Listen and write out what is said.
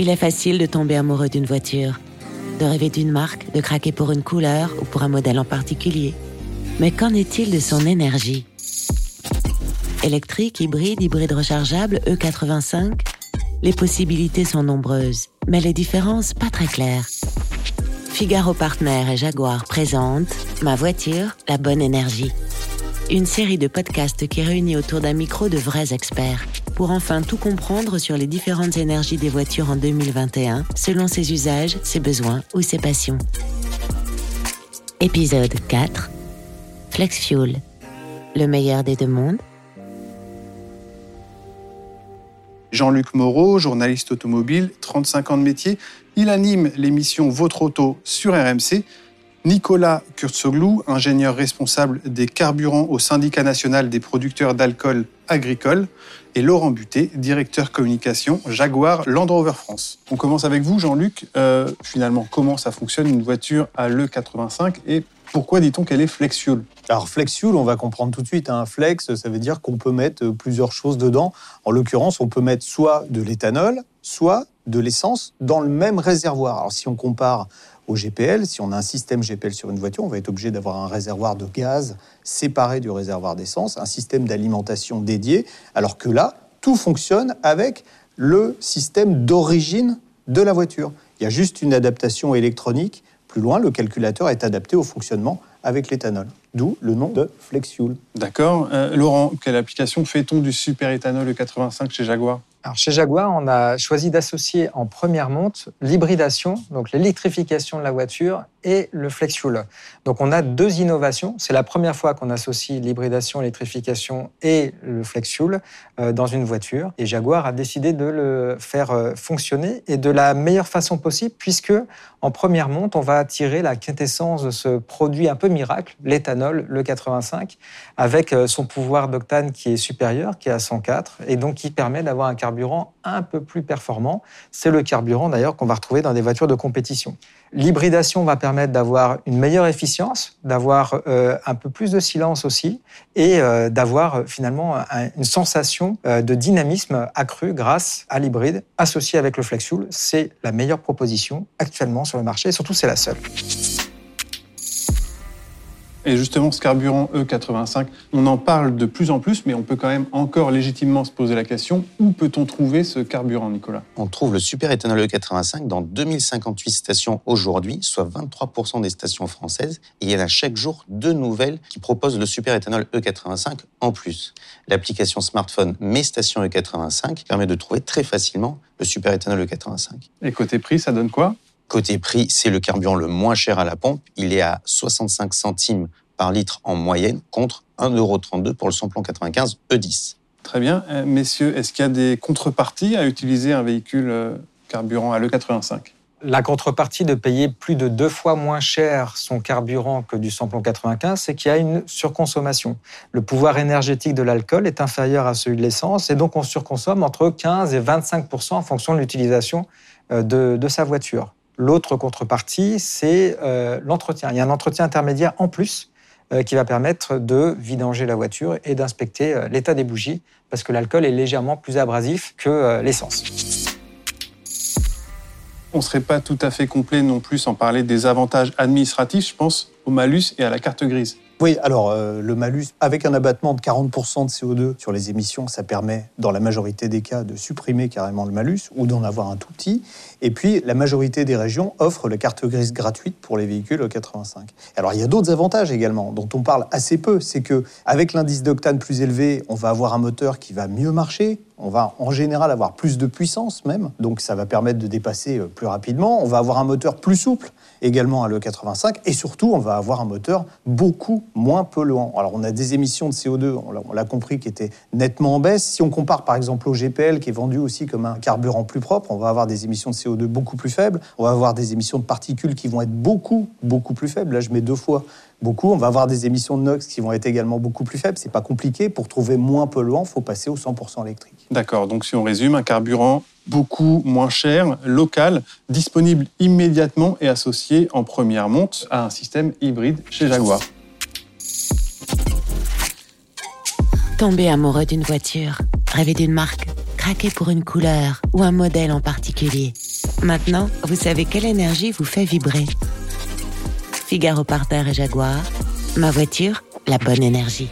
Il est facile de tomber amoureux d'une voiture, de rêver d'une marque, de craquer pour une couleur ou pour un modèle en particulier. Mais qu'en est-il de son énergie? Électrique, hybride, hybride rechargeable, E85 Les possibilités sont nombreuses, mais les différences pas très claires. Figaro Partner et Jaguar présentent Ma voiture, la bonne énergie. Une série de podcasts qui réunit autour d'un micro de vrais experts pour enfin tout comprendre sur les différentes énergies des voitures en 2021 selon ses usages, ses besoins ou ses passions. Épisode 4 Flex Fuel. Le meilleur des deux mondes Jean-Luc Moreau, journaliste automobile, 35 ans de métier. Il anime l'émission Votre Auto sur RMC. Nicolas Kurtsoglou, ingénieur responsable des carburants au syndicat national des producteurs d'alcool agricole. Et Laurent Buté, directeur communication Jaguar Land Rover France. On commence avec vous, Jean-Luc. Euh, finalement, comment ça fonctionne une voiture à l'E85 et pourquoi dit-on qu'elle est flex fuel? Alors flex on va comprendre tout de suite. Un hein. flex, ça veut dire qu'on peut mettre plusieurs choses dedans. En l'occurrence, on peut mettre soit de l'éthanol, soit de l'essence dans le même réservoir. Alors si on compare au GPL, si on a un système GPL sur une voiture, on va être obligé d'avoir un réservoir de gaz séparé du réservoir d'essence, un système d'alimentation dédié, alors que là, tout fonctionne avec le système d'origine de la voiture. Il y a juste une adaptation électronique plus loin, le calculateur est adapté au fonctionnement avec l'éthanol. D'où le nom de FlexFuel. D'accord. Euh, Laurent, quelle application fait-on du super éthanol E85 chez Jaguar? Alors chez Jaguar, on a choisi d'associer en première monte l'hybridation, donc l'électrification de la voiture, le flex fuel. Donc on a deux innovations. C'est la première fois qu'on associe l'hybridation, l'électrification et le flex fuel euh, dans une voiture. Et Jaguar a décidé de le faire euh, fonctionner et de la meilleure façon possible, puisque en première monte, on va attirer la quintessence de ce produit un peu miracle, l'éthanol, le 85, avec euh, son pouvoir d'octane qui est supérieur, qui est à 104, et donc qui permet d'avoir un carburant un peu plus performant. C'est le carburant d'ailleurs qu'on va retrouver dans des voitures de compétition. L'hybridation va permettre d'avoir une meilleure efficience, d'avoir euh, un peu plus de silence aussi, et euh, d'avoir euh, finalement une sensation de dynamisme accru grâce à l'hybride associé avec le flex. C'est la meilleure proposition actuellement sur le marché, et surtout c'est la seule. Et justement, ce carburant E85, on en parle de plus en plus, mais on peut quand même encore légitimement se poser la question où peut-on trouver ce carburant, Nicolas? On trouve le super éthanol E85 dans 2058 stations aujourd'hui, soit 23% des stations françaises. Et il y en a chaque jour deux nouvelles qui proposent le super éthanol E85 en plus. L'application smartphone Mes stations E85 permet de trouver très facilement le super éthanol E85. Et côté prix, ça donne quoi? Côté prix, c'est le carburant le moins cher à la pompe. Il est à 65 centimes par litre en moyenne contre 1,32€ pour le samplon 95 E10. Très bien. Euh, messieurs, est-ce qu'il y a des contreparties à utiliser un véhicule euh, carburant à l'E85 la contrepartie de payer plus de deux fois moins cher son carburant que du samplon 95, c'est qu'il y a une surconsommation. Le pouvoir énergétique de l'alcool est inférieur à celui de l'essence et donc on surconsomme entre 15 et 25% en fonction de l'utilisation euh, de sa voiture. L'autre contrepartie, c'est euh, l'entretien. Il y a un entretien intermédiaire en plus euh, qui va permettre de vidanger la voiture et d'inspecter euh, l'état des bougies, parce que l'alcool est légèrement plus abrasif que l'essence. On ne serait pas tout à fait complet non plus sans parler des avantages administratifs, je pense au malus et à la carte grise. Oui, alors euh, le malus, avec un abattement de 40% de CO2 sur les émissions, ça permet, dans la majorité des cas, de supprimer carrément le malus ou d'en avoir un tout petit. Et puis, la majorité des régions offrent la carte grise gratuite pour les véhicules 85. Alors, il y a d'autres avantages également, dont on parle assez peu. C'est que avec l'indice d'octane plus élevé, on va avoir un moteur qui va mieux marcher, on va en général avoir plus de puissance même, donc ça va permettre de dépasser euh, plus rapidement. On va avoir un moteur plus souple également à l'E85 et surtout on va avoir un moteur beaucoup moins polluant. Alors on a des émissions de CO2, on l'a compris, qui étaient nettement en baisse. Si on compare par exemple au GPL qui est vendu aussi comme un carburant plus propre, on va avoir des émissions de CO2 beaucoup plus faibles, on va avoir des émissions de particules qui vont être beaucoup beaucoup plus faibles. Là je mets deux fois beaucoup. On va avoir des émissions de NOx qui vont être également beaucoup plus faibles. C'est pas compliqué. Pour trouver moins polluant, il faut passer au 100% électrique. D'accord. Donc si on résume, un carburant beaucoup moins cher, local, disponible immédiatement et associé en première monte à un système hybride chez Jaguar. Tomber amoureux d'une voiture, rêver d'une marque, craquer pour une couleur ou un modèle en particulier – Maintenant, vous savez quelle énergie vous fait vibrer. Figaro Parterre et Jaguar, ma voiture, la bonne énergie.